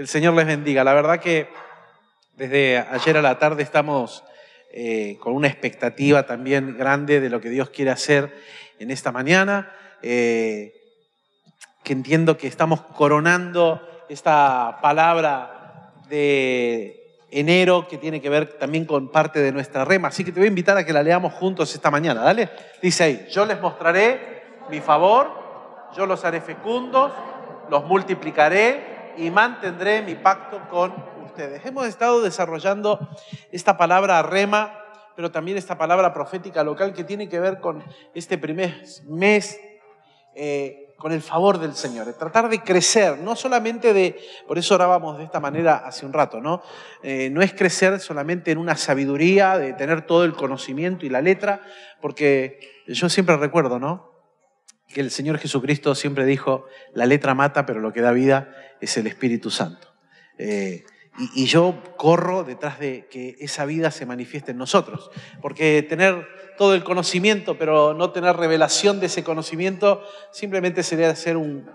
Que el Señor les bendiga. La verdad que desde ayer a la tarde estamos eh, con una expectativa también grande de lo que Dios quiere hacer en esta mañana. Eh, que entiendo que estamos coronando esta palabra de enero que tiene que ver también con parte de nuestra rema. Así que te voy a invitar a que la leamos juntos esta mañana. Dale. Dice ahí, yo les mostraré mi favor, yo los haré fecundos, los multiplicaré y mantendré mi pacto con ustedes. Hemos estado desarrollando esta palabra rema, pero también esta palabra profética local que tiene que ver con este primer mes. Eh, con el favor del Señor, tratar de crecer, no solamente de, por eso orábamos de esta manera hace un rato, ¿no? Eh, no es crecer solamente en una sabiduría, de tener todo el conocimiento y la letra, porque yo siempre recuerdo, ¿no? Que el Señor Jesucristo siempre dijo, la letra mata, pero lo que da vida es el Espíritu Santo. Eh, y, yo corro detrás de que esa vida se manifieste en nosotros. Porque tener todo el conocimiento, pero no tener revelación de ese conocimiento, simplemente sería ser un,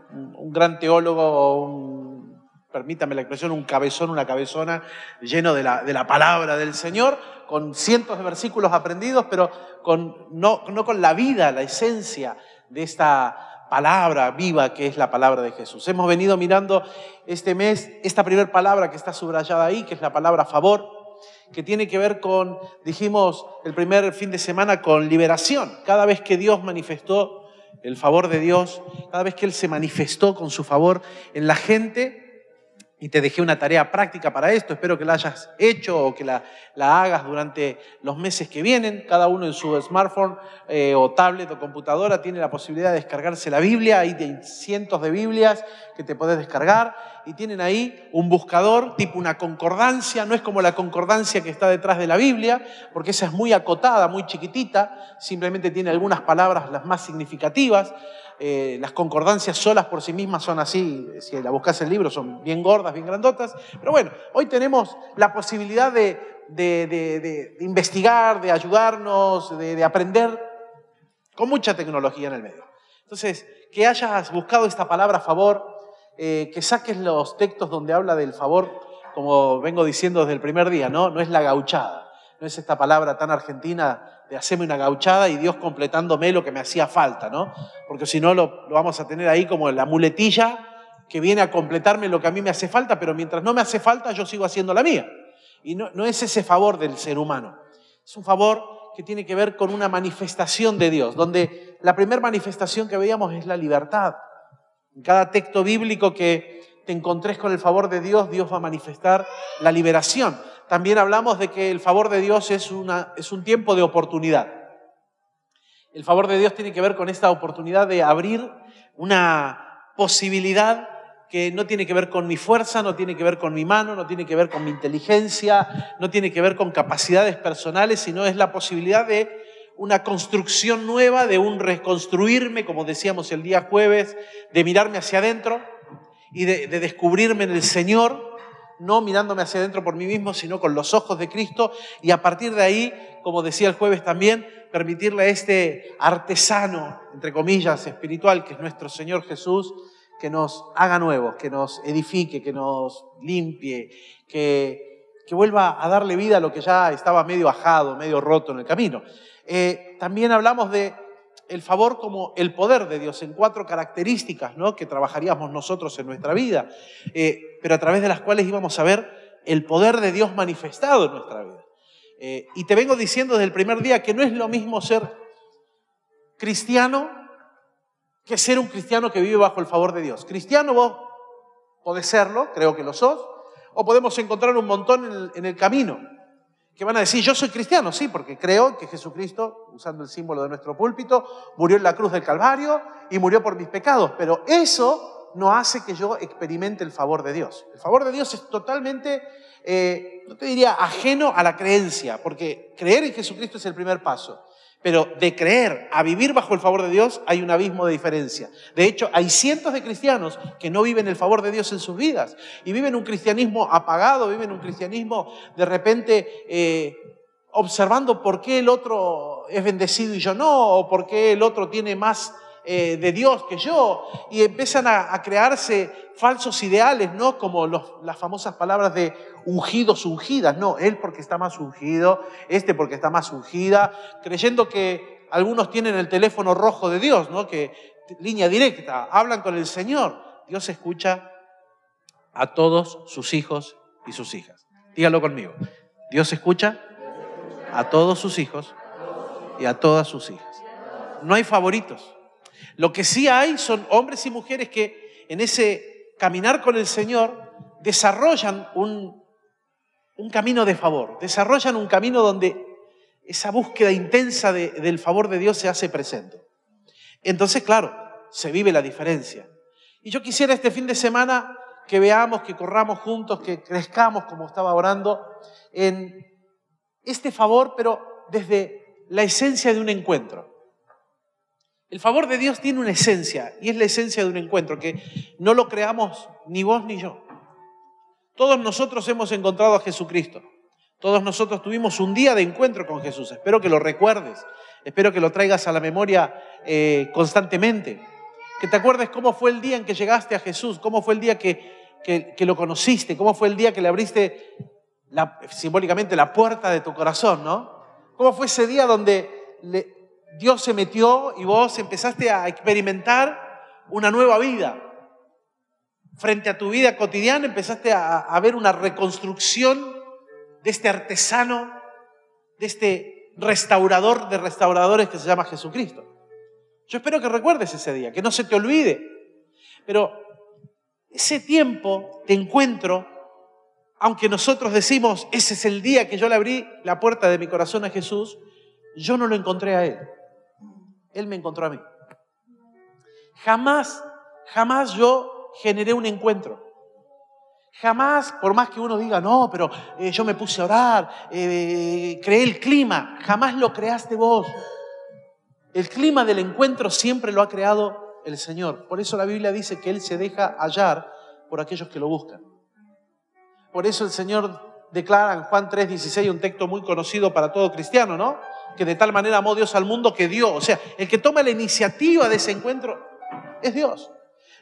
gran teólogo permítame la expresión, un cabezón, una cabezona lleno de la, palabra del Señor, con cientos de versículos aprendidos, pero con, no con la vida, la esencia de esta palabra viva que es la palabra de Jesús. Hemos venido mirando este mes esta primera palabra que está subrayada ahí, que es la palabra favor, que tiene que ver con, dijimos el primer fin de semana, con liberación. Cada vez que Dios manifestó el favor de Dios, cada vez que Él se manifestó con su favor en la gente, y te dejé una tarea práctica para esto, espero que la hayas hecho o que la, la hagas durante los meses que vienen. Cada uno en su smartphone eh, o tablet o computadora tiene la posibilidad de descargarse la Biblia, hay cientos de Biblias que te podés descargar y tienen ahí un buscador tipo una concordancia, no es como la concordancia que está detrás de la Biblia, porque esa es muy acotada, muy chiquitita, simplemente tiene algunas palabras las más significativas. Eh, las concordancias solas por sí mismas son así, si la buscas el libro, son bien gordas, bien grandotas. Pero bueno, hoy tenemos la posibilidad de, investigar, de ayudarnos, de, aprender con mucha tecnología en el medio. Entonces, que hayas buscado esta palabra favor, eh, que saques los textos donde habla del favor, como vengo diciendo desde el primer día, ¿no? No es la gauchada, no es esta palabra tan argentina de hacerme una gauchada y Dios completándome lo que me hacía falta, ¿no? Porque si no lo, vamos a tener ahí como la muletilla que viene a completarme lo que a mí me hace falta, pero mientras no me hace falta yo sigo haciendo la mía. Y no, no es ese favor del ser humano, es un favor que tiene que ver con una manifestación de Dios, donde la primera manifestación que veíamos es la libertad. En cada texto bíblico que te encontres con el favor de Dios, Dios va a manifestar la liberación también hablamos de que el favor de Dios es, una, es un tiempo de oportunidad. El favor de Dios tiene que ver con esta oportunidad de abrir una posibilidad que no tiene que ver con mi fuerza, no tiene que ver con mi mano, no tiene que ver con mi inteligencia, no tiene que ver con capacidades personales, sino es la posibilidad de una construcción nueva, de un reconstruirme, como decíamos el día jueves, de mirarme hacia adentro y de, de descubrirme en el Señor no mirándome hacia adentro por mí mismo, sino con los ojos de Cristo y a partir de ahí, como decía el jueves también, permitirle a este artesano, entre comillas, espiritual, que es nuestro Señor Jesús, que nos haga nuevos, que nos edifique, que nos limpie, que, que vuelva a darle vida a lo que ya estaba medio ajado, medio roto en el camino. Eh, también hablamos de el favor como el poder de Dios en cuatro características ¿no? que trabajaríamos nosotros en nuestra vida, eh, pero a través de las cuales íbamos a ver el poder de Dios manifestado en nuestra vida. Eh, y te vengo diciendo desde el primer día que no es lo mismo ser cristiano que ser un cristiano que vive bajo el favor de Dios. Cristiano vos podés serlo, creo que lo sos, o podemos encontrar un montón en el camino que van a decir, yo soy cristiano, sí, porque creo que Jesucristo, usando el símbolo de nuestro púlpito, murió en la cruz del Calvario y murió por mis pecados, pero eso no hace que yo experimente el favor de Dios. El favor de Dios es totalmente, eh, no te diría ajeno a la creencia, porque creer en Jesucristo es el primer paso. Pero de creer a vivir bajo el favor de Dios hay un abismo de diferencia. De hecho, hay cientos de cristianos que no viven el favor de Dios en sus vidas y viven un cristianismo apagado, viven un cristianismo de repente eh, observando por qué el otro es bendecido y yo no, o por qué el otro tiene más eh, de Dios que yo, y empiezan a, crearse falsos ideales, ¿no? Como las famosas palabras de ungidos, ungidas, no, él porque está más ungido, este porque está más ungida, creyendo que algunos tienen el teléfono rojo de Dios, ¿no? Que línea directa, hablan con el Señor. Dios escucha a todos sus hijos y sus hijas. Dígalo conmigo. Dios escucha a todos sus hijos y a todas sus hijas. No hay favoritos. Lo que sí hay son hombres y mujeres que en ese caminar con el Señor desarrollan un, un camino de favor, desarrollan un camino donde esa búsqueda intensa del favor de Dios se hace presente. Entonces, claro, se vive la diferencia. Y yo quisiera este fin de semana que veamos, que corramos juntos, que crezcamos, como estaba orando, en este favor, pero desde la esencia de un encuentro. El favor de Dios tiene una esencia, y es la esencia de un encuentro, que no lo creamos ni vos ni yo. Todos nosotros hemos encontrado a Jesucristo. Todos nosotros tuvimos un día de encuentro con Jesús. Espero que lo recuerdes. Espero que lo traigas a la memoria eh, constantemente. Que te acuerdes cómo fue el día en que llegaste a Jesús, cómo fue el día que, que, lo conociste, cómo fue el día que le abriste simbólicamente la puerta de tu corazón, ¿no? ¿Cómo fue ese día donde Dios se metió y vos empezaste a experimentar una nueva vida? Frente a tu vida cotidiana empezaste a, ver una reconstrucción de este artesano, de este restaurador de restauradores que se llama Jesucristo. Yo espero que recuerdes ese día, que no se te olvide. Pero ese tiempo de encuentro, aunque nosotros decimos, ese es el día que yo le abrí la puerta de mi corazón a Jesús, yo no lo encontré a Él. Él me encontró a mí. Jamás, jamás yo generé un encuentro. Jamás, por más que uno diga, no, pero eh, yo me puse a orar, eh, creé el clima, jamás lo creaste vos. El clima del encuentro siempre lo ha creado el Señor. Por eso la Biblia dice que Él se deja hallar por aquellos que lo buscan. Por eso el Señor declara en Juan 3:16 un texto muy conocido para todo cristiano, ¿no? Que de tal manera amó Dios al mundo que dio. O sea, el que toma la iniciativa de ese encuentro es Dios.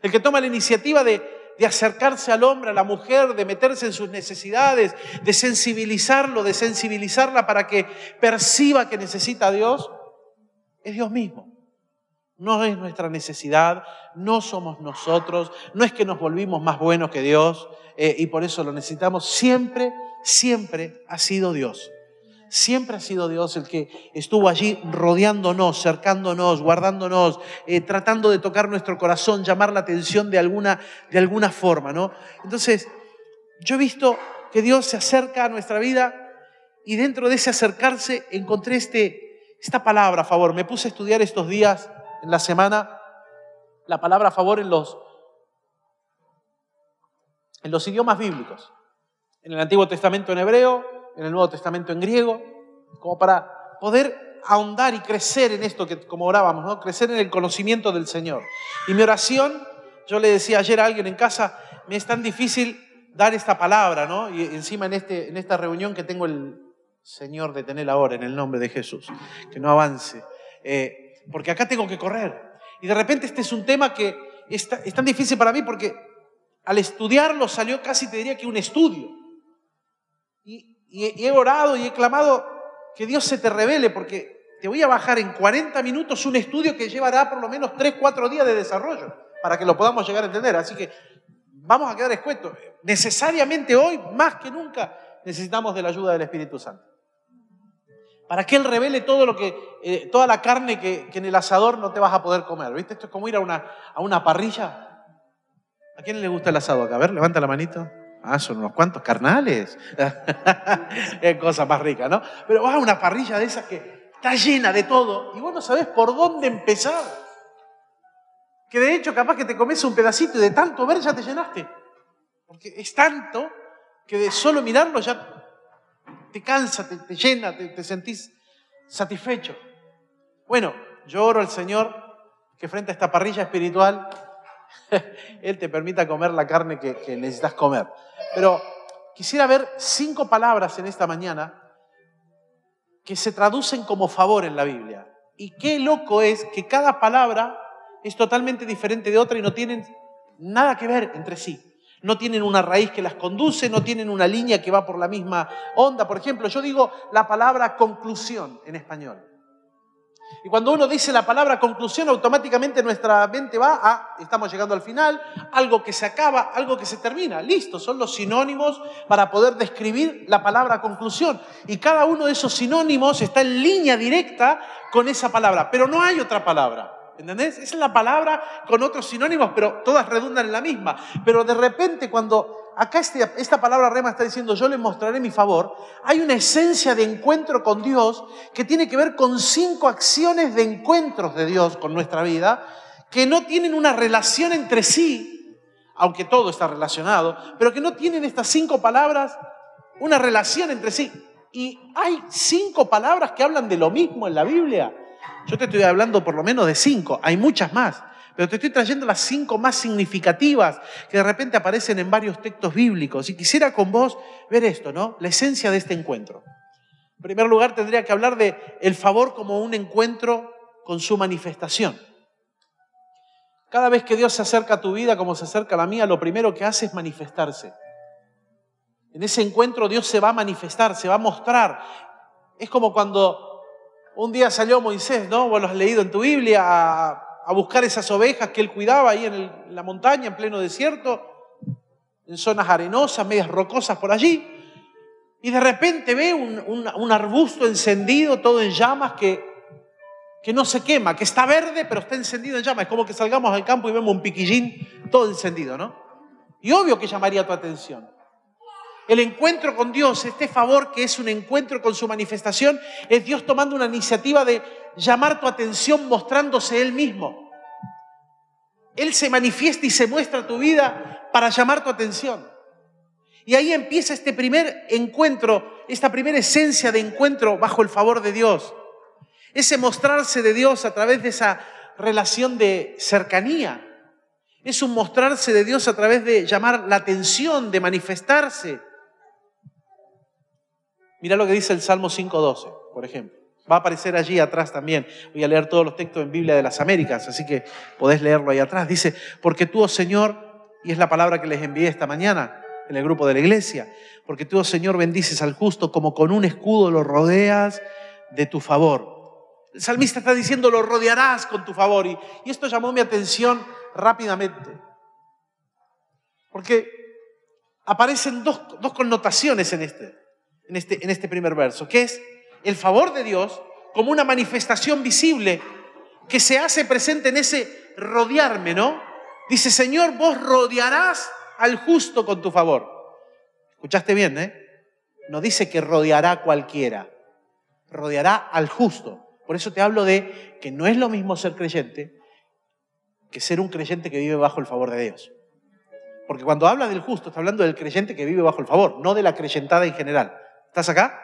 El que toma la iniciativa de, de acercarse al hombre, a la mujer, de meterse en sus necesidades, de sensibilizarlo, de sensibilizarla para que perciba que necesita a Dios, es Dios mismo. No es nuestra necesidad, no somos nosotros, no es que nos volvimos más buenos que Dios eh, y por eso lo necesitamos. Siempre, siempre ha sido Dios. Siempre ha sido Dios el que estuvo allí rodeándonos, cercándonos, guardándonos, eh, tratando de tocar nuestro corazón, llamar la atención de alguna, de alguna forma, ¿no? Entonces, yo he visto que Dios se acerca a nuestra vida y dentro de ese acercarse encontré este, esta palabra favor, me puse a estudiar estos días en la semana la palabra favor en los, en los idiomas bíblicos. En el Antiguo Testamento en hebreo, en el Nuevo Testamento en griego, como para poder ahondar y crecer en esto que como orábamos, ¿no? Crecer en el conocimiento del Señor. Y mi oración, yo le decía ayer a alguien en casa, me es tan difícil dar esta palabra, ¿no? Y encima en, este, en esta reunión que tengo el, Señor, detener ahora en el nombre de Jesús, que no avance, eh, porque acá tengo que correr. Y de repente este es un tema que es, tan difícil para mí porque al estudiarlo salió casi, te diría que un estudio. Y, he orado y he clamado que Dios se te revele porque te voy a bajar en 40 minutos un estudio que llevará por lo menos 3, 4 días de desarrollo para que lo podamos llegar a entender. Así que vamos a quedar escuetos. Necesariamente hoy, más que nunca, necesitamos de la ayuda del Espíritu Santo para que Él revele todo lo que, eh, toda la carne que, en el asador no te vas a poder comer. ¿Viste? Esto es como ir a una, a una parrilla. ¿A quién le gusta el asado? A ver, levanta la manito. Ah, son unos cuantos carnales. es cosa más rica, ¿no? Pero vas a una parrilla de esas que está llena de todo y vos no sabés por dónde empezar. Que de hecho capaz que te comes un pedacito y de tanto ver ya te llenaste. Porque es tanto que de solo mirarlo ya te cansa, te, llena, te, sentís satisfecho. Bueno, yo oro al Señor que frente a esta parrilla espiritual, Él te permita comer la carne que, que necesitas comer. Pero quisiera ver cinco palabras en esta mañana que se traducen como favor en la Biblia. Y qué loco es que cada palabra es totalmente diferente de otra y no tienen nada que ver entre sí. No tienen una raíz que las conduce, no tienen una línea que va por la misma onda. Por ejemplo, yo digo la palabra conclusión en español. Y cuando uno dice la palabra conclusión, automáticamente nuestra mente va a, estamos llegando al final, algo que se acaba, algo que se termina. Listo, son los sinónimos para poder describir la palabra conclusión. Y cada uno de esos sinónimos está en línea directa con esa palabra, pero no hay otra palabra. ¿Entendés? Esa es la palabra con otros sinónimos, pero todas redundan en la misma. Pero de repente cuando acá este, esta palabra rema está diciendo yo le mostraré mi favor, hay una esencia de encuentro con Dios que tiene que ver con cinco acciones de encuentros de Dios con nuestra vida, que no tienen una relación entre sí, aunque todo está relacionado, pero que no tienen estas cinco palabras una relación entre sí. Y hay cinco palabras que hablan de lo mismo en la Biblia. Yo te estoy hablando por lo menos de cinco, hay muchas más, pero te estoy trayendo las cinco más significativas que de repente aparecen en varios textos bíblicos. Y quisiera con vos ver esto, ¿no? La esencia de este encuentro. En primer lugar, tendría que hablar de el favor como un encuentro con su manifestación. Cada vez que Dios se acerca a tu vida como se acerca a la mía, lo primero que hace es manifestarse. En ese encuentro Dios se va a manifestar, se va a mostrar. Es como cuando un día salió Moisés, ¿no? Vos lo has leído en tu Biblia, a, buscar esas ovejas que él cuidaba ahí en, la montaña, en pleno desierto, en zonas arenosas, medias rocosas por allí. Y de repente ve un, arbusto encendido, todo en llamas, que, que no se quema, que está verde, pero está encendido en llamas. Es como que salgamos al campo y vemos un piquillín todo encendido, ¿no? Y obvio que llamaría tu atención. El encuentro con Dios, este favor que es un encuentro con su manifestación, es Dios tomando una iniciativa de llamar tu atención mostrándose Él mismo. Él se manifiesta y se muestra tu vida para llamar tu atención. Y ahí empieza este primer encuentro, esta primera esencia de encuentro bajo el favor de Dios. Ese mostrarse de Dios a través de esa relación de cercanía. Es un mostrarse de Dios a través de llamar la atención, de manifestarse. Mira lo que dice el Salmo 5.12, por ejemplo. Va a aparecer allí atrás también. Voy a leer todos los textos en Biblia de las Américas, así que podés leerlo ahí atrás. Dice, porque tú, oh Señor, y es la palabra que les envié esta mañana en el grupo de la iglesia, porque tú, oh Señor, bendices al justo como con un escudo lo rodeas de tu favor. El salmista está diciendo, lo rodearás con tu favor. Y, y esto llamó mi atención rápidamente. Porque aparecen dos, dos connotaciones en este en este, en este primer verso, que es el favor de Dios como una manifestación visible que se hace presente en ese rodearme, ¿no? Dice, Señor, vos rodearás al justo con tu favor. ¿Escuchaste bien, eh? No dice que rodeará a cualquiera, rodeará al justo. Por eso te hablo de que no es lo mismo ser creyente que ser un creyente que vive bajo el favor de Dios. Porque cuando habla del justo, está hablando del creyente que vive bajo el favor, no de la creyentada en general. ¿Estás acá?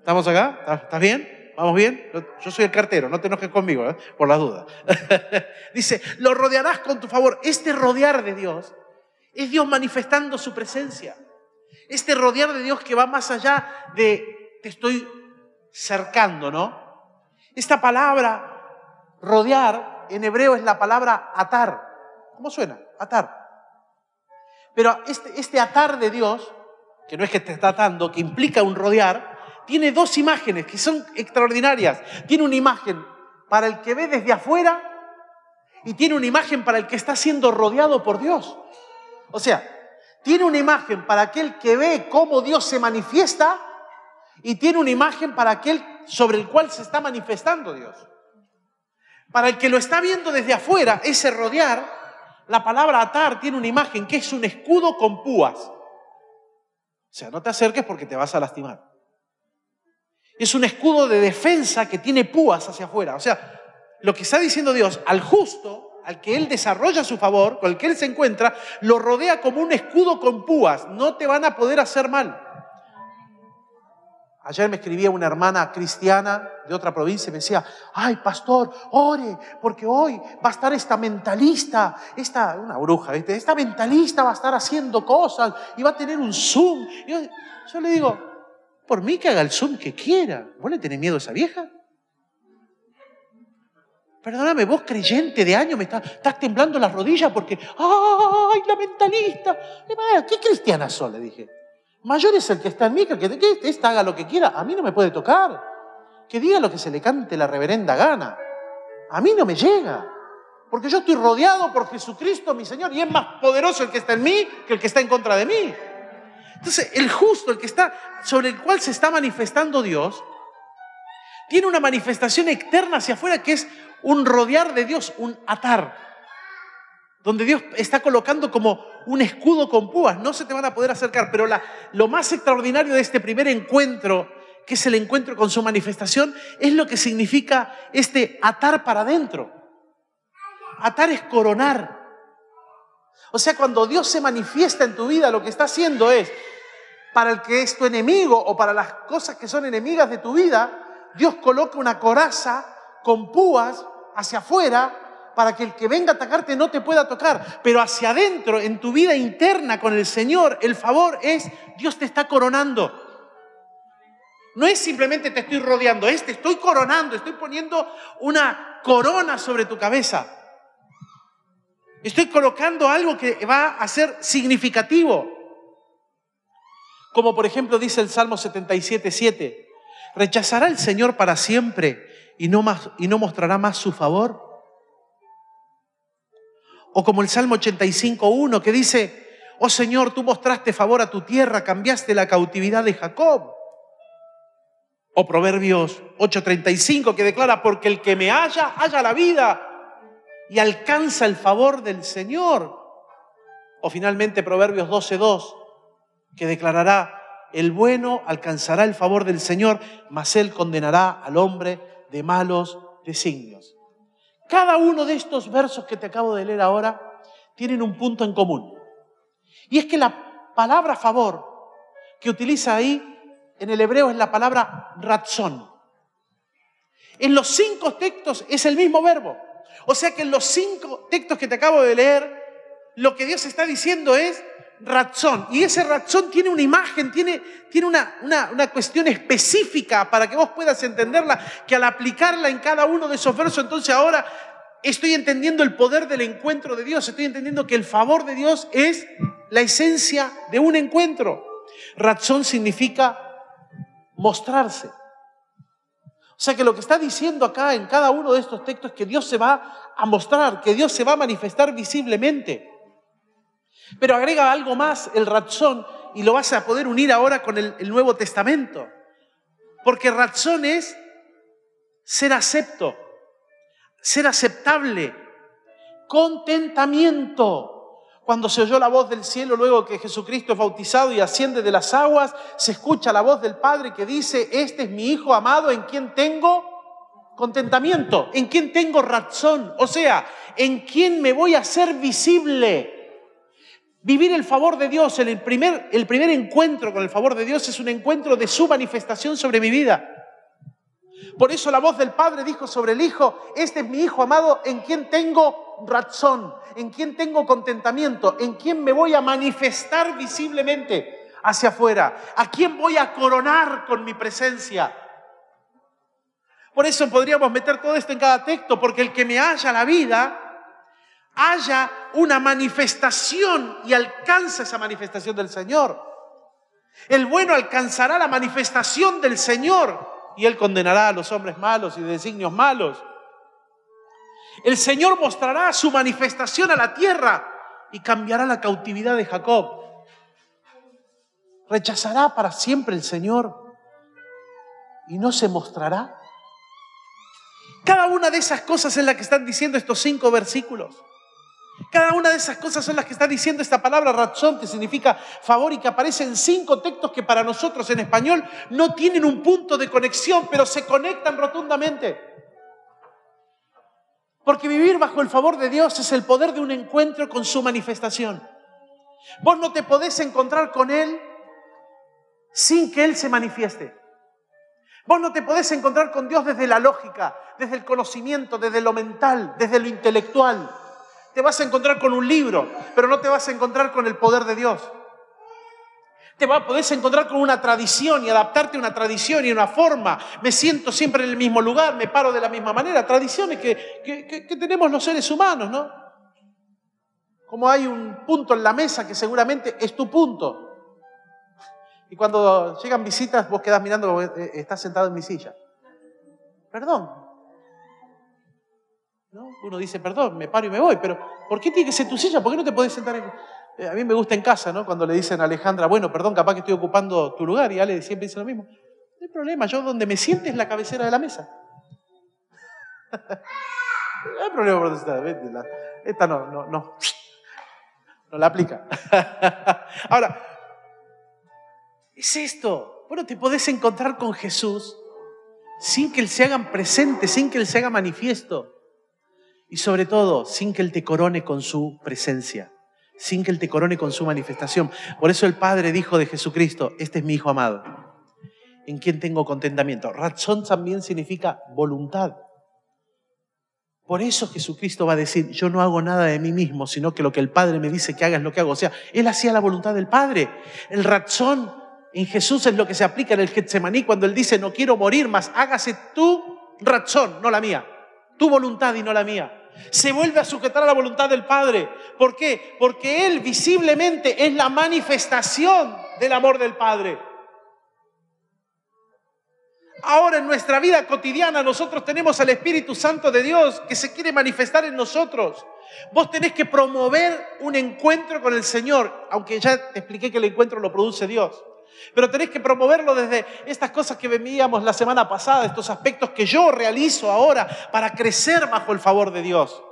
¿Estamos acá? ¿Estás bien? ¿Vamos bien? Yo soy el cartero, no te enojes conmigo, ¿eh? por las dudas. Dice, lo rodearás con tu favor. Este rodear de Dios es Dios manifestando su presencia. Este rodear de Dios que va más allá de te estoy cercando, ¿no? Esta palabra rodear en hebreo es la palabra atar. ¿Cómo suena? Atar. Pero este, este atar de Dios que no es que te está atando, que implica un rodear, tiene dos imágenes que son extraordinarias. Tiene una imagen para el que ve desde afuera y tiene una imagen para el que está siendo rodeado por Dios. O sea, tiene una imagen para aquel que ve cómo Dios se manifiesta y tiene una imagen para aquel sobre el cual se está manifestando Dios. Para el que lo está viendo desde afuera, ese rodear, la palabra atar tiene una imagen que es un escudo con púas. O sea, no te acerques porque te vas a lastimar. Es un escudo de defensa que tiene púas hacia afuera. O sea, lo que está diciendo Dios al justo, al que Él desarrolla su favor, con el que Él se encuentra, lo rodea como un escudo con púas. No te van a poder hacer mal. Ayer me escribía una hermana cristiana de otra provincia y me decía, ay pastor, ore, porque hoy va a estar esta mentalista, esta, una bruja, ¿viste? esta mentalista va a estar haciendo cosas y va a tener un Zoom. Yo, le digo, por mí que haga el Zoom que quiera. ¿Vos le tenés miedo a esa vieja? Perdóname, vos creyente de año me estás temblando las rodillas porque, ¡ay, la mentalista! ¿Qué cristiana sos? Le dije. Mayor es el que está en mí, que el que, que esta haga lo que quiera. A mí no me puede tocar. Que diga lo que se le cante la reverenda gana. A mí no me llega. Porque yo estoy rodeado por Jesucristo, mi Señor, y es más poderoso el que está en mí que el que está en contra de mí. Entonces, el justo, el que está sobre el cual se está manifestando Dios, tiene una manifestación externa hacia afuera que es un rodear de Dios, un atar, donde Dios está colocando como un escudo con púas. No se te van a poder acercar, pero lo más extraordinario de este primer encuentro, que es el encuentro con su manifestación, es lo que significa este atar para adentro. Atar es coronar. O sea, cuando Dios se manifiesta en tu vida, lo que está haciendo es, para el que es tu enemigo o para las cosas que son enemigas de tu vida, Dios coloca una coraza con púas hacia afuera para que el que venga a atacarte no te pueda tocar. Pero hacia adentro, en tu vida interna con el Señor, el favor es Dios te está coronando. No es simplemente te estoy rodeando, es te estoy coronando, estoy poniendo una corona sobre tu cabeza. Estoy colocando algo que va a ser significativo. Como por ejemplo dice el Salmo 77, 7. ¿Rechazará el Señor para siempre y no, y no mostrará más su favor? O como el Salmo 85.1 que dice, oh Señor, tú mostraste favor a tu tierra, cambiaste la cautividad de Jacob. O Proverbios 8:35 que declara, porque el que me halla, halla la vida y alcanza el favor del Señor. O finalmente Proverbios 12.2 que declarará, el bueno alcanzará el favor del Señor, mas él condenará al hombre de malos designios. Cada uno de estos versos que te acabo de leer ahora tienen un punto en común. Y es que la palabra favor que utiliza ahí en el hebreo es la palabra razón. En los cinco textos es el mismo verbo. O sea que en los cinco textos que te acabo de leer, lo que Dios está diciendo es razón. Y ese razón tiene una imagen, tiene, tiene una, una, cuestión específica para que vos puedas entenderla, que al aplicarla en cada uno de esos versos, entonces ahora estoy entendiendo el poder del encuentro de Dios, estoy entendiendo que el favor de Dios es la esencia de un encuentro. Razón significa mostrarse. O sea que lo que está diciendo acá en cada uno de estos textos es que Dios se va a mostrar, que Dios se va a manifestar visiblemente. Pero agrega algo más, el razón, y lo vas a poder unir ahora con el, Nuevo Testamento. Porque razón es ser acepto, ser aceptable, contentamiento. Cuando se oyó la voz del cielo luego que Jesucristo es bautizado y asciende de las aguas, se escucha la voz del Padre que dice, este es mi Hijo amado en quien tengo contentamiento, en quien tengo razón, o sea, en quien me voy a hacer visible. Vivir el favor de Dios, el primer, encuentro con el favor de Dios es un encuentro de su manifestación sobre mi vida. Por eso la voz del Padre dijo sobre el Hijo, este es mi Hijo amado en quien tengo razón, en quien tengo contentamiento, en quien me voy a manifestar visiblemente hacia afuera, a quien voy a coronar con mi presencia. Por eso podríamos meter todo esto en cada texto, porque el que me haya la vida, haya una manifestación y alcanza esa manifestación del Señor. El bueno alcanzará la manifestación del Señor y Él condenará a los hombres malos y de designios malos. El Señor mostrará su manifestación a la tierra y cambiará la cautividad de Jacob. ¿Rechazará para siempre el Señor y no se mostrará? Cada una de esas cosas es la que están diciendo estos cinco versículos. Cada una de esas cosas son las que está diciendo esta palabra razón, que significa favor y que aparece en cinco textos que para nosotros en español no tienen un punto de conexión, pero se conectan rotundamente. Porque vivir bajo el favor de Dios es el poder de un encuentro con su manifestación. Vos no te podés encontrar con Él sin que Él se manifieste. Vos no te podés encontrar con Dios desde la lógica, desde el conocimiento, desde lo mental, desde lo intelectual. Te vas a encontrar con un libro, pero no te vas a encontrar con el poder de Dios. Te vas, podés encontrar con una tradición y adaptarte a una tradición y una forma. Me siento siempre en el mismo lugar, me paro de la misma manera. Tradiciones que, que tenemos los seres humanos, ¿no? Como hay un punto en la mesa que seguramente es tu punto. Y cuando llegan visitas, vos quedás mirando, eh, estás sentado en mi silla. Perdón. ¿No? Uno dice, perdón, me paro y me voy, pero ¿por qué tiene que ser tu silla? ¿Por qué no te podés sentar en.? Eh, a mí me gusta en casa, ¿no? Cuando le dicen a Alejandra, bueno, perdón, capaz que estoy ocupando tu lugar, y Ale siempre dice lo mismo. No hay problema, yo donde me siente es la cabecera de la mesa. no hay problema por esta, no, no, no, no la aplica. Ahora, es esto. Bueno, te podés encontrar con Jesús sin que Él se haga presente, sin que Él se haga manifiesto. Y sobre todo, sin que Él te corone con su presencia sin que Él te corone con su manifestación. Por eso el Padre dijo de Jesucristo, este es mi Hijo amado, en quien tengo contentamiento. Razón también significa voluntad. Por eso Jesucristo va a decir, yo no hago nada de mí mismo, sino que lo que el Padre me dice que haga es lo que hago. O sea, Él hacía la voluntad del Padre. El razón en Jesús es lo que se aplica en el Getsemaní cuando Él dice, no quiero morir, más hágase tu razón, no la mía. Tu voluntad y no la mía se vuelve a sujetar a la voluntad del Padre. ¿Por qué? Porque Él visiblemente es la manifestación del amor del Padre. Ahora en nuestra vida cotidiana nosotros tenemos al Espíritu Santo de Dios que se quiere manifestar en nosotros. Vos tenés que promover un encuentro con el Señor, aunque ya te expliqué que el encuentro lo produce Dios. Pero tenés que promoverlo desde estas cosas que veíamos la semana pasada, estos aspectos que yo realizo ahora para crecer bajo el favor de Dios,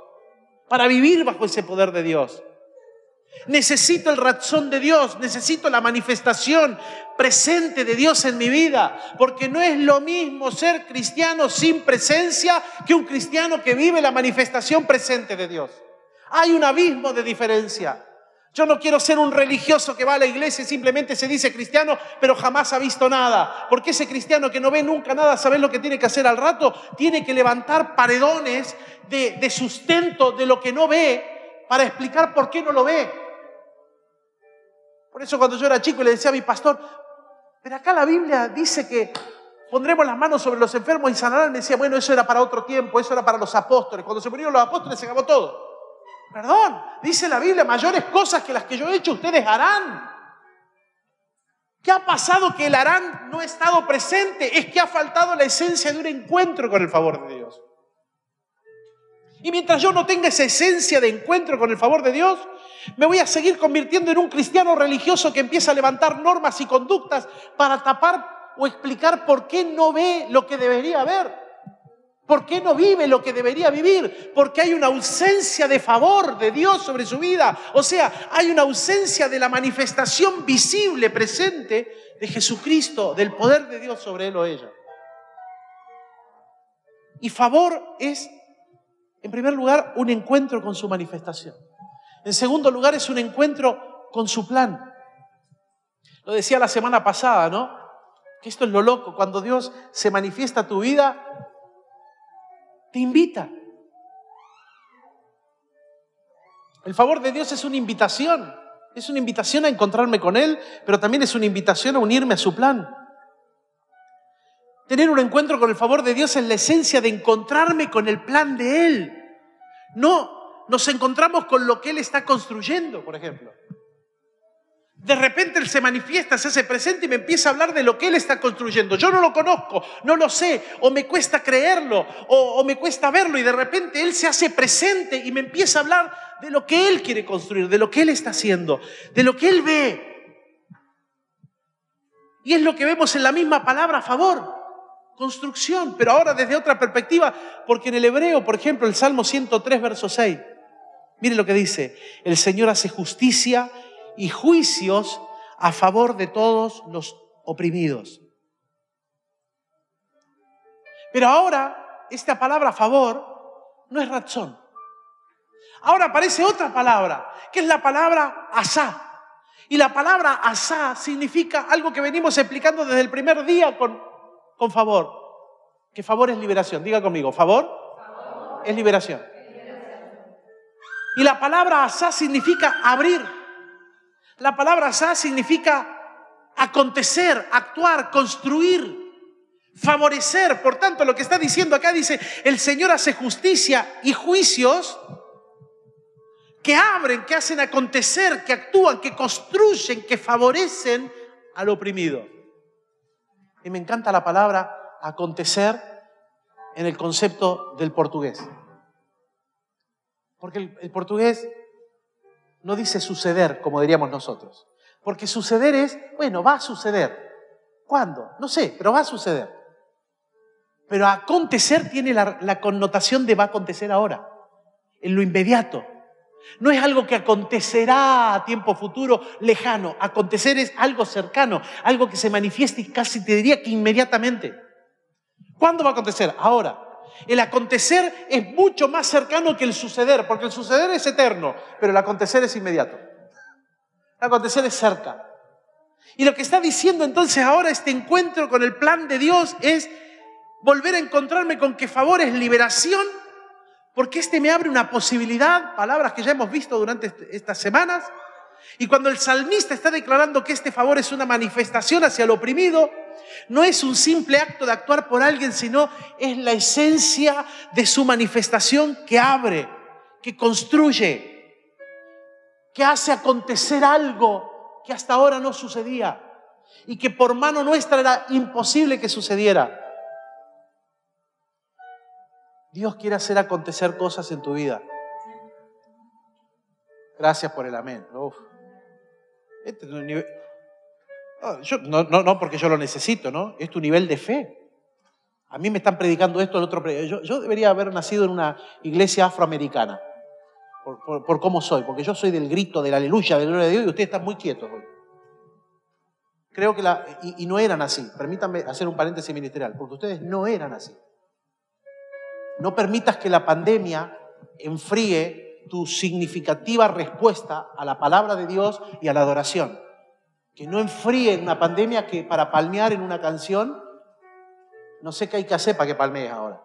para vivir bajo ese poder de Dios. Necesito el razón de Dios, necesito la manifestación presente de Dios en mi vida, porque no es lo mismo ser cristiano sin presencia que un cristiano que vive la manifestación presente de Dios. Hay un abismo de diferencia. Yo no quiero ser un religioso que va a la iglesia y simplemente se dice cristiano, pero jamás ha visto nada. Porque ese cristiano que no ve nunca nada, ¿sabes lo que tiene que hacer al rato? Tiene que levantar paredones de, sustento de lo que no ve para explicar por qué no lo ve. Por eso cuando yo era chico le decía a mi pastor, pero acá la Biblia dice que pondremos las manos sobre los enfermos y sanarán. Me decía, bueno, eso era para otro tiempo, eso era para los apóstoles. Cuando se murieron los apóstoles se acabó todo. Perdón, dice la Biblia, mayores cosas que las que yo he hecho ustedes harán. ¿Qué ha pasado que el harán no ha estado presente? Es que ha faltado la esencia de un encuentro con el favor de Dios. Y mientras yo no tenga esa esencia de encuentro con el favor de Dios, me voy a seguir convirtiendo en un cristiano religioso que empieza a levantar normas y conductas para tapar o explicar por qué no ve lo que debería ver. ¿Por qué no vive lo que debería vivir? Porque hay una ausencia de favor de Dios sobre su vida. O sea, hay una ausencia de la manifestación visible, presente de Jesucristo, del poder de Dios sobre él o ella. Y favor es, en primer lugar, un encuentro con su manifestación. En segundo lugar, es un encuentro con su plan. Lo decía la semana pasada, ¿no? Que esto es lo loco. Cuando Dios se manifiesta a tu vida, te invita. El favor de Dios es una invitación. Es una invitación a encontrarme con Él, pero también es una invitación a unirme a su plan. Tener un encuentro con el favor de Dios es la esencia de encontrarme con el plan de Él. No nos encontramos con lo que Él está construyendo, por ejemplo. De repente Él se manifiesta, se hace presente y me empieza a hablar de lo que Él está construyendo. Yo no lo conozco, no lo sé, o me cuesta creerlo, o, me cuesta verlo, y de repente Él se hace presente y me empieza a hablar de lo que Él quiere construir, de lo que Él está haciendo, de lo que Él ve. Y es lo que vemos en la misma palabra favor, construcción, pero ahora desde otra perspectiva, porque en el hebreo, por ejemplo, el Salmo 103, verso 6, mire lo que dice, el Señor hace justicia y juicios a favor de todos los oprimidos. Pero ahora, esta palabra favor no es razón. Ahora aparece otra palabra, que es la palabra asá. Y la palabra asá significa algo que venimos explicando desde el primer día con, con favor. Que favor es liberación. Diga conmigo, favor, Es, liberación. es liberación. Y la palabra asá significa abrir. La palabra sa significa acontecer, actuar, construir, favorecer. Por tanto, lo que está diciendo acá dice, el Señor hace justicia y juicios que abren, que hacen acontecer, que actúan, que construyen, que favorecen al oprimido. Y me encanta la palabra acontecer en el concepto del portugués. Porque el, portugués no dice suceder como diríamos nosotros. Porque suceder es, bueno, va a suceder. ¿Cuándo? No sé, pero va a suceder. Pero acontecer tiene la, connotación de va a acontecer ahora, en lo inmediato. No es algo que acontecerá a tiempo futuro lejano. Acontecer es algo cercano, algo que se manifiesta y casi te diría que inmediatamente. ¿Cuándo va a acontecer? Ahora. El acontecer es mucho más cercano que el suceder, porque el suceder es eterno, pero el acontecer es inmediato. El acontecer es cerca. Y lo que está diciendo entonces ahora este encuentro con el plan de Dios es volver a encontrarme con que favor es liberación porque este me abre una posibilidad, palabras que ya hemos visto durante este, estas semanas. Y cuando el salmista está declarando que este favor es una manifestación hacia el oprimido, no es un simple acto de actuar por alguien, sino es la esencia de su manifestación que abre, que construye, que hace acontecer algo que hasta ahora no sucedía y que por mano nuestra era imposible que sucediera. Dios quiere hacer acontecer cosas en tu vida. Gracias por el amén. Este no, no, no, porque yo lo necesito, ¿no? Es tu nivel de fe. A mí me están predicando esto, el otro. Yo, yo debería haber nacido en una iglesia afroamericana, por, cómo soy, porque yo soy del grito, de la aleluya, de la gloria de Dios, y ustedes están muy quietos hoy. Creo que la. Y, y no eran así. Permítanme hacer un paréntesis ministerial, porque ustedes no eran así. No permitas que la pandemia enfríe tu significativa respuesta a la palabra de Dios y a la adoración. Que no enfríe una pandemia que para palmear en una canción, no sé qué hay que hacer para que palmees ahora.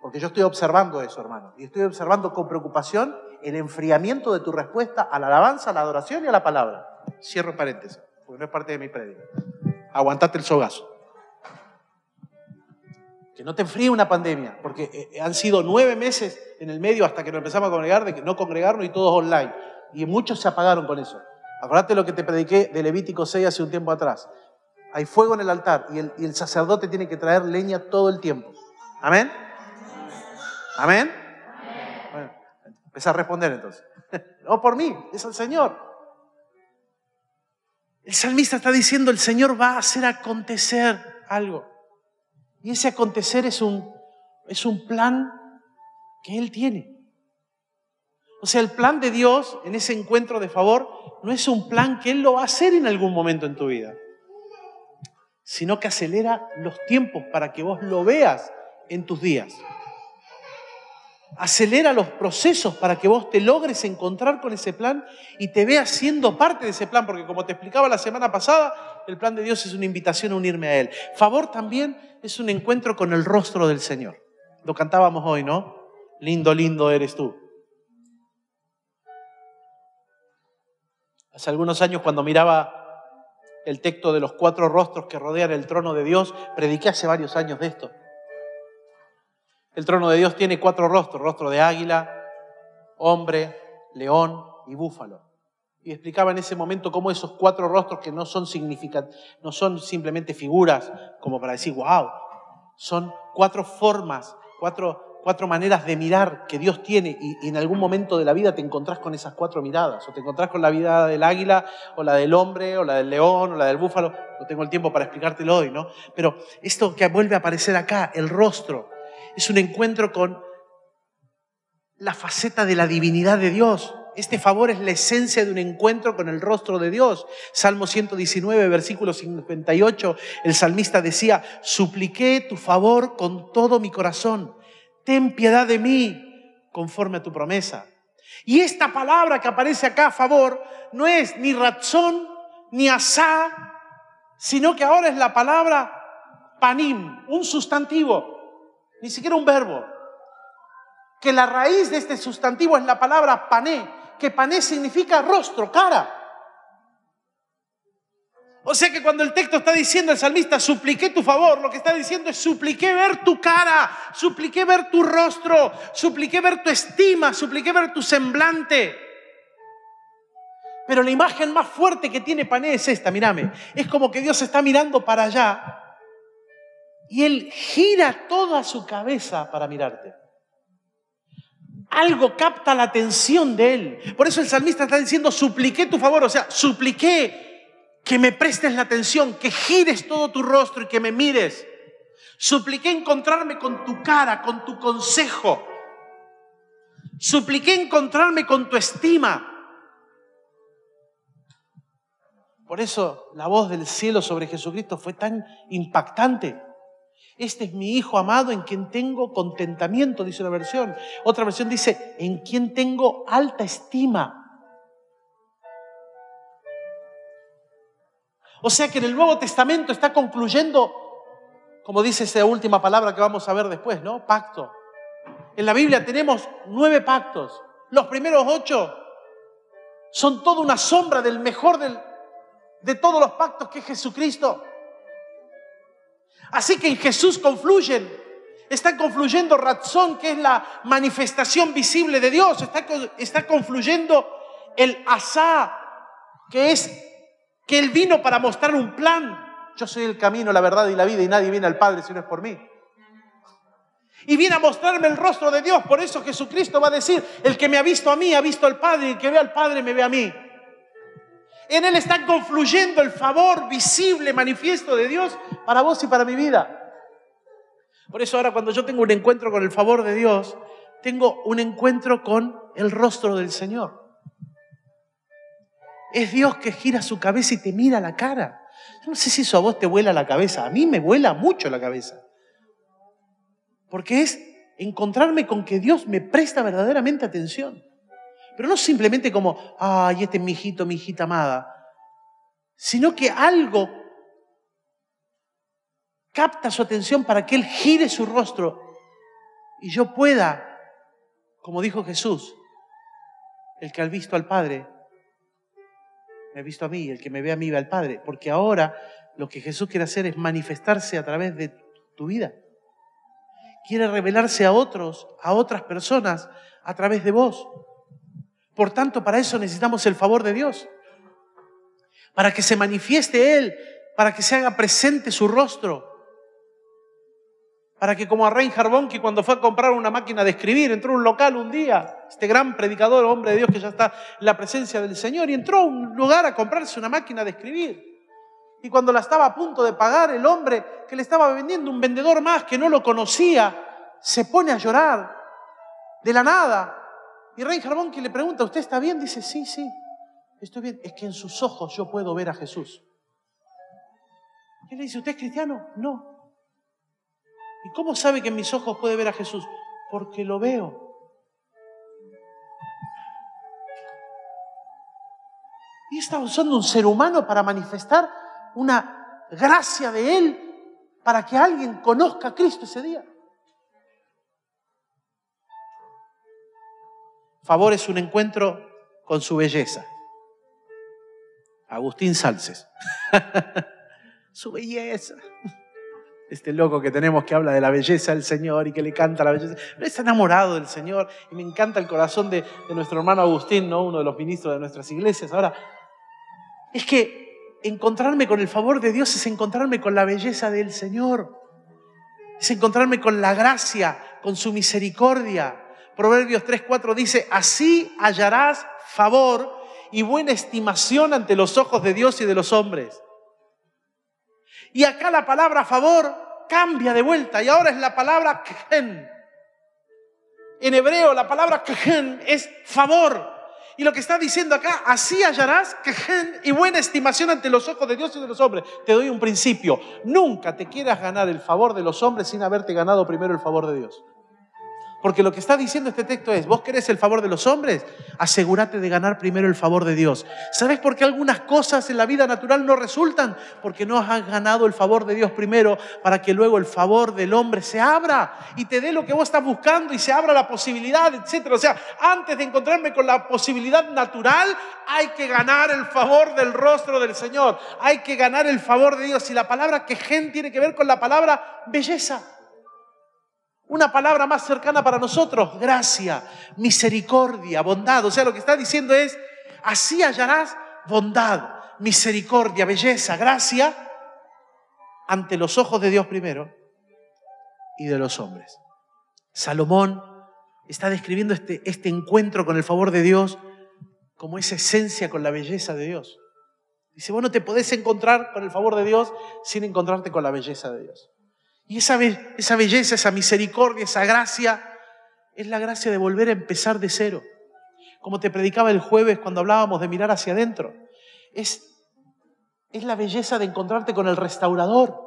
Porque yo estoy observando eso, hermano. Y estoy observando con preocupación el enfriamiento de tu respuesta a la alabanza, a la adoración y a la palabra. Cierro paréntesis, porque no es parte de mi prédica. Aguantate el sogazo que no te enfríe una pandemia, porque eh, han sido nueve meses en el medio hasta que nos empezamos a congregar, de que no congregarnos y todos online. Y muchos se apagaron con eso. Acordate lo que te prediqué de Levítico 6 hace un tiempo atrás. Hay fuego en el altar y el, sacerdote tiene que traer leña todo el tiempo. ¿Amén? ¿Amén? Bueno, empieza a responder entonces. no por mí, es el Señor. El salmista está diciendo, el Señor va a hacer acontecer algo. Y ese acontecer es un, es un plan que Él tiene. O sea, el plan de Dios en ese encuentro de favor no es un plan que Él lo va a hacer en algún momento en tu vida, sino que acelera los tiempos para que vos lo veas en tus días acelera los procesos para que vos te logres encontrar con ese plan y te veas siendo parte de ese plan, porque como te explicaba la semana pasada, el plan de Dios es una invitación a unirme a Él. Favor también es un encuentro con el rostro del Señor. Lo cantábamos hoy, ¿no? Lindo, lindo eres tú. Hace algunos años cuando miraba el texto de los cuatro rostros que rodean el trono de Dios, prediqué hace varios años de esto. El trono de Dios tiene cuatro rostros, rostro de águila, hombre, león y búfalo. Y explicaba en ese momento cómo esos cuatro rostros que no son no son simplemente figuras como para decir, wow, son cuatro formas, cuatro, cuatro maneras de mirar que Dios tiene y, en algún momento de la vida te encontrás con esas cuatro miradas, o te encontrás con la vida del águila, o la del hombre, o la del león, o la del búfalo. No tengo el tiempo para explicártelo hoy, ¿no? Pero esto que vuelve a aparecer acá, el rostro, es un encuentro con la faceta de la divinidad de Dios. Este favor es la esencia de un encuentro con el rostro de Dios. Salmo 119, versículo 58, el salmista decía, supliqué tu favor con todo mi corazón. Ten piedad de mí conforme a tu promesa. Y esta palabra que aparece acá a favor no es ni razón ni asá, sino que ahora es la palabra panim, un sustantivo ni siquiera un verbo. Que la raíz de este sustantivo es la palabra pané, que pané significa rostro, cara. O sea que cuando el texto está diciendo el salmista, supliqué tu favor, lo que está diciendo es supliqué ver tu cara, supliqué ver tu rostro, supliqué ver tu estima, supliqué ver tu semblante. Pero la imagen más fuerte que tiene Pané es esta, mírame. Es como que Dios está mirando para allá y Él gira toda su cabeza para mirarte. Algo capta la atención de Él. Por eso el salmista está diciendo, supliqué tu favor, o sea, supliqué que me prestes la atención, que gires todo tu rostro y que me mires. Supliqué encontrarme con tu cara, con tu consejo. Supliqué encontrarme con tu estima. Por eso la voz del cielo sobre Jesucristo fue tan impactante. Este es mi Hijo amado en quien tengo contentamiento, dice una versión. Otra versión dice, en quien tengo alta estima. O sea que en el Nuevo Testamento está concluyendo, como dice esa última palabra que vamos a ver después, ¿no? Pacto. En la Biblia tenemos nueve pactos. Los primeros ocho son toda una sombra del mejor de todos los pactos que es Jesucristo. Así que en Jesús confluyen. Está confluyendo razón, que es la manifestación visible de Dios. Está, está confluyendo el asá, que es que Él vino para mostrar un plan. Yo soy el camino, la verdad y la vida y nadie viene al Padre si no es por mí. Y viene a mostrarme el rostro de Dios. Por eso Jesucristo va a decir, el que me ha visto a mí ha visto al Padre y el que ve al Padre me ve a mí. En Él está confluyendo el favor visible, manifiesto de Dios para vos y para mi vida. Por eso ahora cuando yo tengo un encuentro con el favor de Dios, tengo un encuentro con el rostro del Señor. Es Dios que gira su cabeza y te mira la cara. Yo no sé si eso a vos te vuela la cabeza. A mí me vuela mucho la cabeza. Porque es encontrarme con que Dios me presta verdaderamente atención. Pero no simplemente como, ay, este es mi hijito, mi hijita amada. Sino que algo capta su atención para que Él gire su rostro y yo pueda, como dijo Jesús, el que ha visto al Padre me ha visto a mí, el que me ve a mí ve al Padre, porque ahora lo que Jesús quiere hacer es manifestarse a través de tu vida. Quiere revelarse a otros, a otras personas, a través de vos. Por tanto, para eso necesitamos el favor de Dios. Para que se manifieste Él, para que se haga presente su rostro, para que como a Reinhard que cuando fue a comprar una máquina de escribir, entró a un local un día, este gran predicador, hombre de Dios que ya está en la presencia del Señor, y entró a un lugar a comprarse una máquina de escribir. Y cuando la estaba a punto de pagar, el hombre que le estaba vendiendo, un vendedor más que no lo conocía, se pone a llorar de la nada. Y Reinhard que le pregunta, ¿usted está bien? Dice, sí, sí, estoy bien. Es que en sus ojos yo puedo ver a Jesús. ¿Qué le dice? ¿Usted es cristiano? No. ¿Y cómo sabe que en mis ojos puede ver a Jesús? Porque lo veo. Y está usando un ser humano para manifestar una gracia de Él para que alguien conozca a Cristo ese día. Favor es un encuentro con su belleza. Agustín Salces. su belleza este loco que tenemos que habla de la belleza del Señor y que le canta la belleza. Pero está enamorado del Señor y me encanta el corazón de, nuestro hermano Agustín, ¿no? uno de los ministros de nuestras iglesias. Ahora, es que encontrarme con el favor de Dios es encontrarme con la belleza del Señor. Es encontrarme con la gracia, con su misericordia. Proverbios 3:4 dice, así hallarás favor y buena estimación ante los ojos de Dios y de los hombres. Y acá la palabra favor cambia de vuelta y ahora es la palabra kehen. En hebreo la palabra kehen es favor. Y lo que está diciendo acá, así hallarás kehen y buena estimación ante los ojos de Dios y de los hombres. Te doy un principio. Nunca te quieras ganar el favor de los hombres sin haberte ganado primero el favor de Dios. Porque lo que está diciendo este texto es, vos querés el favor de los hombres, asegúrate de ganar primero el favor de Dios. ¿Sabes por qué algunas cosas en la vida natural no resultan? Porque no has ganado el favor de Dios primero para que luego el favor del hombre se abra y te dé lo que vos estás buscando y se abra la posibilidad, etc. O sea, antes de encontrarme con la posibilidad natural, hay que ganar el favor del rostro del Señor. Hay que ganar el favor de Dios. Y la palabra que gen tiene que ver con la palabra belleza. Una palabra más cercana para nosotros, gracia, misericordia, bondad. O sea, lo que está diciendo es, así hallarás bondad, misericordia, belleza, gracia ante los ojos de Dios primero y de los hombres. Salomón está describiendo este, este encuentro con el favor de Dios como esa esencia con la belleza de Dios. Dice, vos no te podés encontrar con el favor de Dios sin encontrarte con la belleza de Dios. Y esa, belleza, esa misericordia, esa gracia, es la gracia de volver a empezar de cero. Como te predicaba el jueves cuando hablábamos de mirar hacia adentro. Es, es la belleza de encontrarte con el restaurador,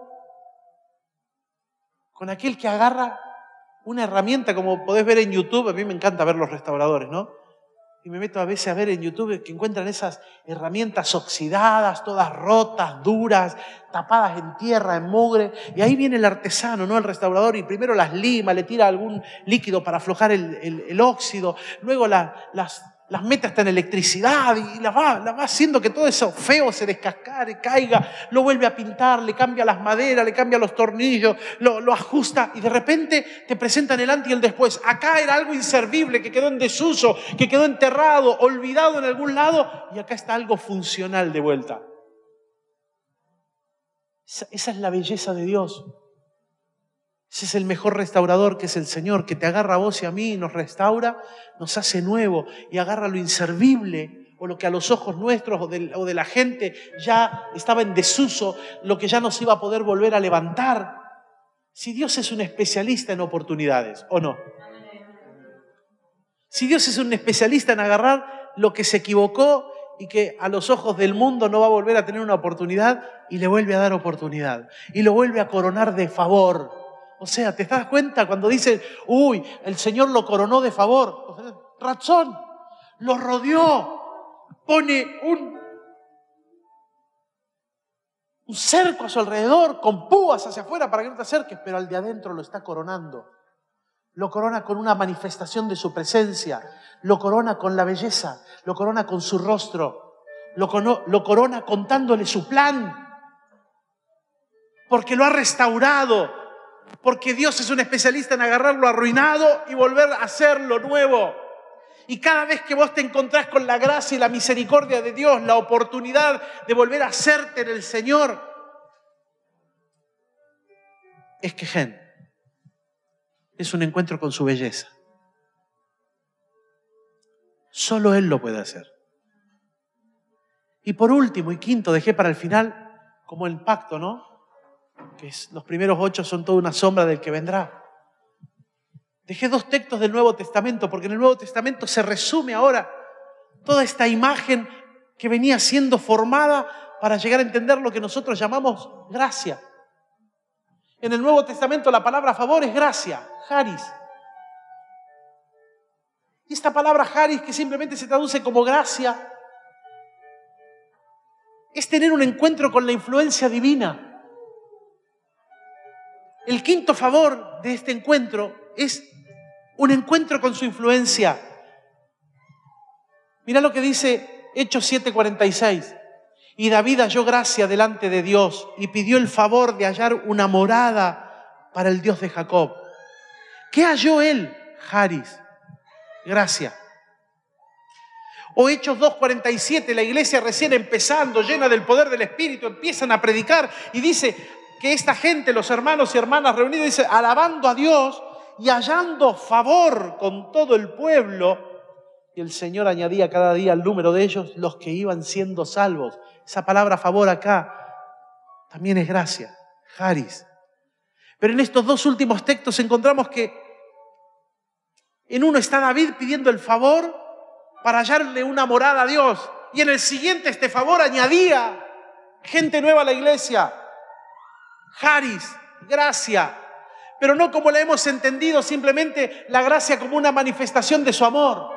con aquel que agarra una herramienta, como podés ver en YouTube, a mí me encanta ver los restauradores, ¿no? Y me meto a veces a ver en YouTube que encuentran esas herramientas oxidadas, todas rotas, duras, tapadas en tierra, en mugre. Y ahí viene el artesano, ¿no? El restaurador, y primero las lima, le tira algún líquido para aflojar el, óxido, luego las, las mete hasta en electricidad y la va, va haciendo que todo eso feo se descascare, caiga, lo vuelve a pintar, le cambia las maderas, le cambia los tornillos, lo, lo ajusta y de repente te presentan el antes y el después. Acá era algo inservible que quedó en desuso, que quedó enterrado, olvidado en algún lado y acá está algo funcional de vuelta. Esa es la belleza de Dios. Ese es el mejor restaurador que es el Señor, que te agarra a vos y a mí, nos restaura, nos hace nuevo y agarra lo inservible o lo que a los ojos nuestros o de, la gente ya estaba en desuso, lo que ya no se iba a poder volver a levantar. Si Dios es un especialista en oportunidades, ¿o no? Si Dios es un especialista en agarrar lo que se equivocó y que a los ojos del mundo no va a volver a tener una oportunidad y le vuelve a dar oportunidad y lo vuelve a coronar de favor o sea, ¿te das cuenta cuando dicen, uy, el Señor lo coronó de favor? Razón, lo rodeó, pone un, cerco a su alrededor, con púas hacia afuera para que no te acerques, pero al de adentro lo está coronando. Lo corona con una manifestación de su presencia, lo corona con la belleza, lo corona con su rostro, lo corona contándole su plan, porque lo ha restaurado, porque Dios es un especialista en agarrar lo arruinado y volver a hacerlo nuevo. Y cada vez que vos te encontrás con la gracia y la misericordia de Dios, la oportunidad de volver a hacerte en el Señor, es que Gen es un encuentro con su belleza. Solo Él lo puede hacer. Y por último y quinto, dejé para el final como el pacto, ¿no? Que los primeros ocho son toda una sombra del que vendrá. Dejé dos textos del Nuevo Testamento, porque en el Nuevo Testamento se resume ahora toda esta imagen que venía siendo formada para llegar a entender lo que nosotros llamamos gracia. En el Nuevo Testamento la palabra favor es gracia, haris. Y esta palabra haris, que simplemente se traduce como gracia, es tener un encuentro con la influencia divina. El quinto favor de este encuentro es un encuentro con su influencia. Mira lo que dice Hechos 7:46. Y David halló gracia delante de Dios y pidió el favor de hallar una morada para el Dios de Jacob. ¿Qué halló él? Haris. Gracia. O Hechos 2.47, la iglesia recién empezando, llena del poder del Espíritu, empiezan a predicar y dice, que esta gente, los hermanos y hermanas reunidos, dice, alabando a Dios y hallando favor con todo el pueblo. Y el Señor añadía cada día al número de ellos los que iban siendo salvos. Esa palabra favor acá también es gracia, Haris. Pero en estos dos últimos textos encontramos que en uno está David pidiendo el favor para hallarle una morada a Dios. Y en el siguiente este favor añadía gente nueva a la iglesia. Haris, gracia. pero no como la hemos entendido, simplemente la gracia como una manifestación de su amor.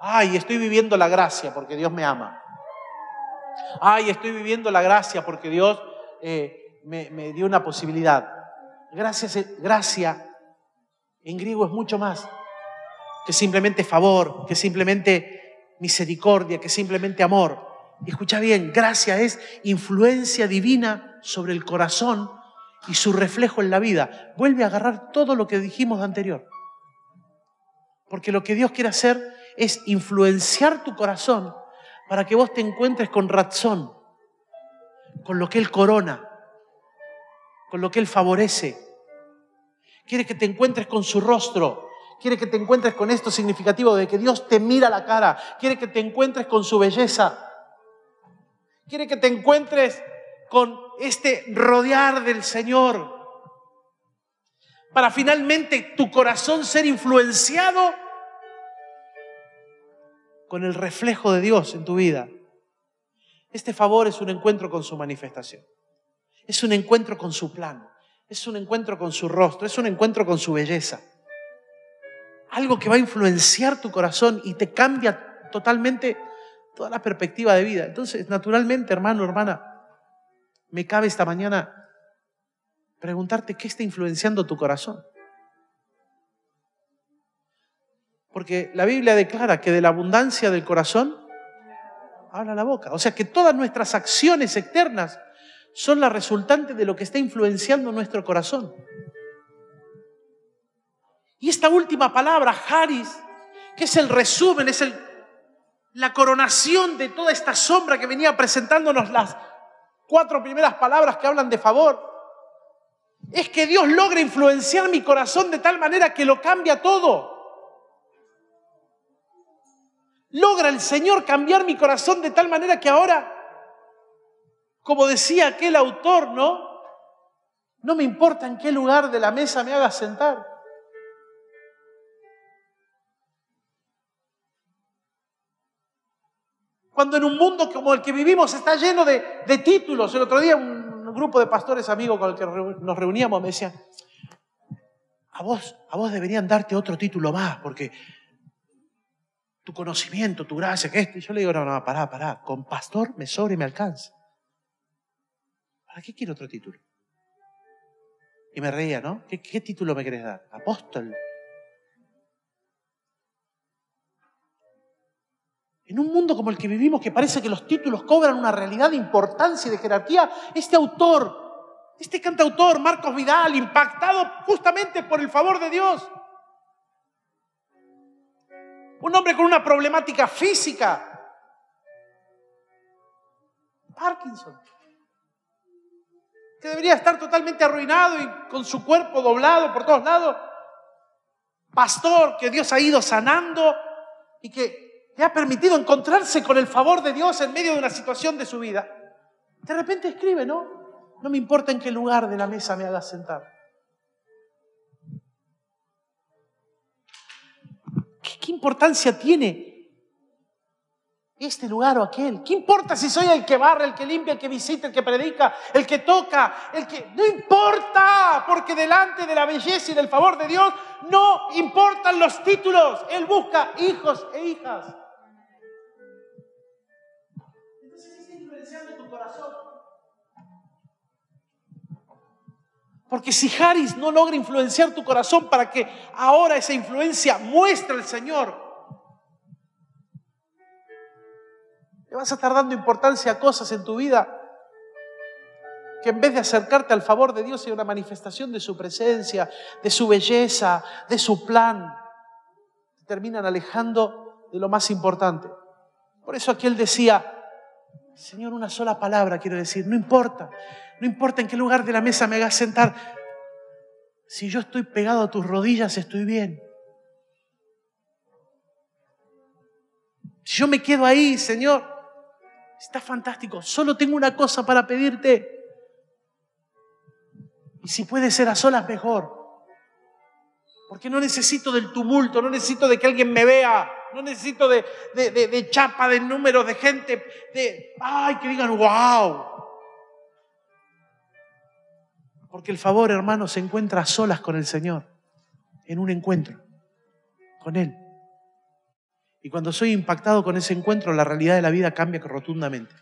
Ay, estoy viviendo la gracia porque Dios me ama. Ay, estoy viviendo la gracia porque Dios eh, me, me, dio una posibilidad. Gracias, gracia en griego es mucho más que simplemente favor, que simplemente misericordia, que simplemente amor. Escucha bien, gracia es influencia divina sobre el corazón y su reflejo en la vida. Vuelve a agarrar todo lo que dijimos anterior. Porque lo que Dios quiere hacer es influenciar tu corazón para que vos te encuentres con razón, con lo que Él corona, con lo que Él favorece. Quiere que te encuentres con su rostro. Quiere que te encuentres con esto significativo de que Dios te mira la cara. Quiere que te encuentres con su belleza. Quiere que te encuentres con este rodear del Señor. Para finalmente tu corazón ser influenciado con el reflejo de Dios en tu vida. Este favor es un encuentro con su manifestación. Es un encuentro con su plan. Es un encuentro con su rostro. Es un encuentro con su belleza. Algo que va a influenciar tu corazón y te cambia totalmente toda la perspectiva de vida. Entonces, naturalmente, hermano, hermana, me cabe esta mañana preguntarte qué está influenciando tu corazón. Porque la Biblia declara que de la abundancia del corazón habla la boca. O sea que todas nuestras acciones externas son la resultante de lo que está influenciando nuestro corazón. Y esta última palabra, Haris, que es el resumen, es el, la coronación de toda esta sombra que venía presentándonos las cuatro primeras palabras que hablan de favor, es que Dios logra influenciar mi corazón de tal manera que lo cambia todo. Logra el Señor cambiar mi corazón de tal manera que ahora, como decía aquel autor, ¿no? No me importa en qué lugar de la mesa me haga sentar. Cuando en un mundo como el que vivimos está lleno de, títulos. El otro día un, grupo de pastores amigos con el que nos reuníamos me decían, a vos, a vos deberían darte otro título más, porque tu conocimiento, tu gracia, que esto. Y yo le digo, no, no, pará, pará, con pastor me sobra y me alcanza. ¿Para qué quiero otro título? Y me reía, ¿no? ¿Qué, qué título me querés dar? Apóstol, En un mundo como el que vivimos, que parece que los títulos cobran una realidad de importancia y de jerarquía, este autor, este cantautor, Marcos Vidal, impactado justamente por el favor de Dios, un hombre con una problemática física, Parkinson, que debería estar totalmente arruinado y con su cuerpo doblado por todos lados, pastor que Dios ha ido sanando y que le ha permitido encontrarse con el favor de Dios en medio de una situación de su vida, de repente escribe, ¿no? No me importa en qué lugar de la mesa me hagas sentar. ¿Qué, qué importancia tiene este lugar o aquel. ¿Qué importa si soy el que barre, el que limpia, el que visita, el que predica, el que toca, el que... No importa, porque delante de la belleza y del favor de Dios no importan los títulos. Él busca hijos e hijas. Tu corazón. Porque si Haris no logra influenciar tu corazón para que ahora esa influencia muestre al Señor, le vas a estar dando importancia a cosas en tu vida que en vez de acercarte al favor de Dios y una manifestación de su presencia, de su belleza, de su plan, te terminan alejando de lo más importante. Por eso aquí él decía, Señor, una sola palabra quiero decir, no importa, no importa en qué lugar de la mesa me hagas sentar, si yo estoy pegado a tus rodillas estoy bien. Si yo me quedo ahí, Señor, está fantástico, solo tengo una cosa para pedirte. Y si puede ser a solas, mejor. Porque no necesito del tumulto, no necesito de que alguien me vea. No necesito de, de, chapa, de números, de gente, de, ay, que digan, wow. Porque el favor, hermano, se encuentra a solas con el Señor, en un encuentro con Él. Y cuando soy impactado con ese encuentro, la realidad de la vida cambia rotundamente.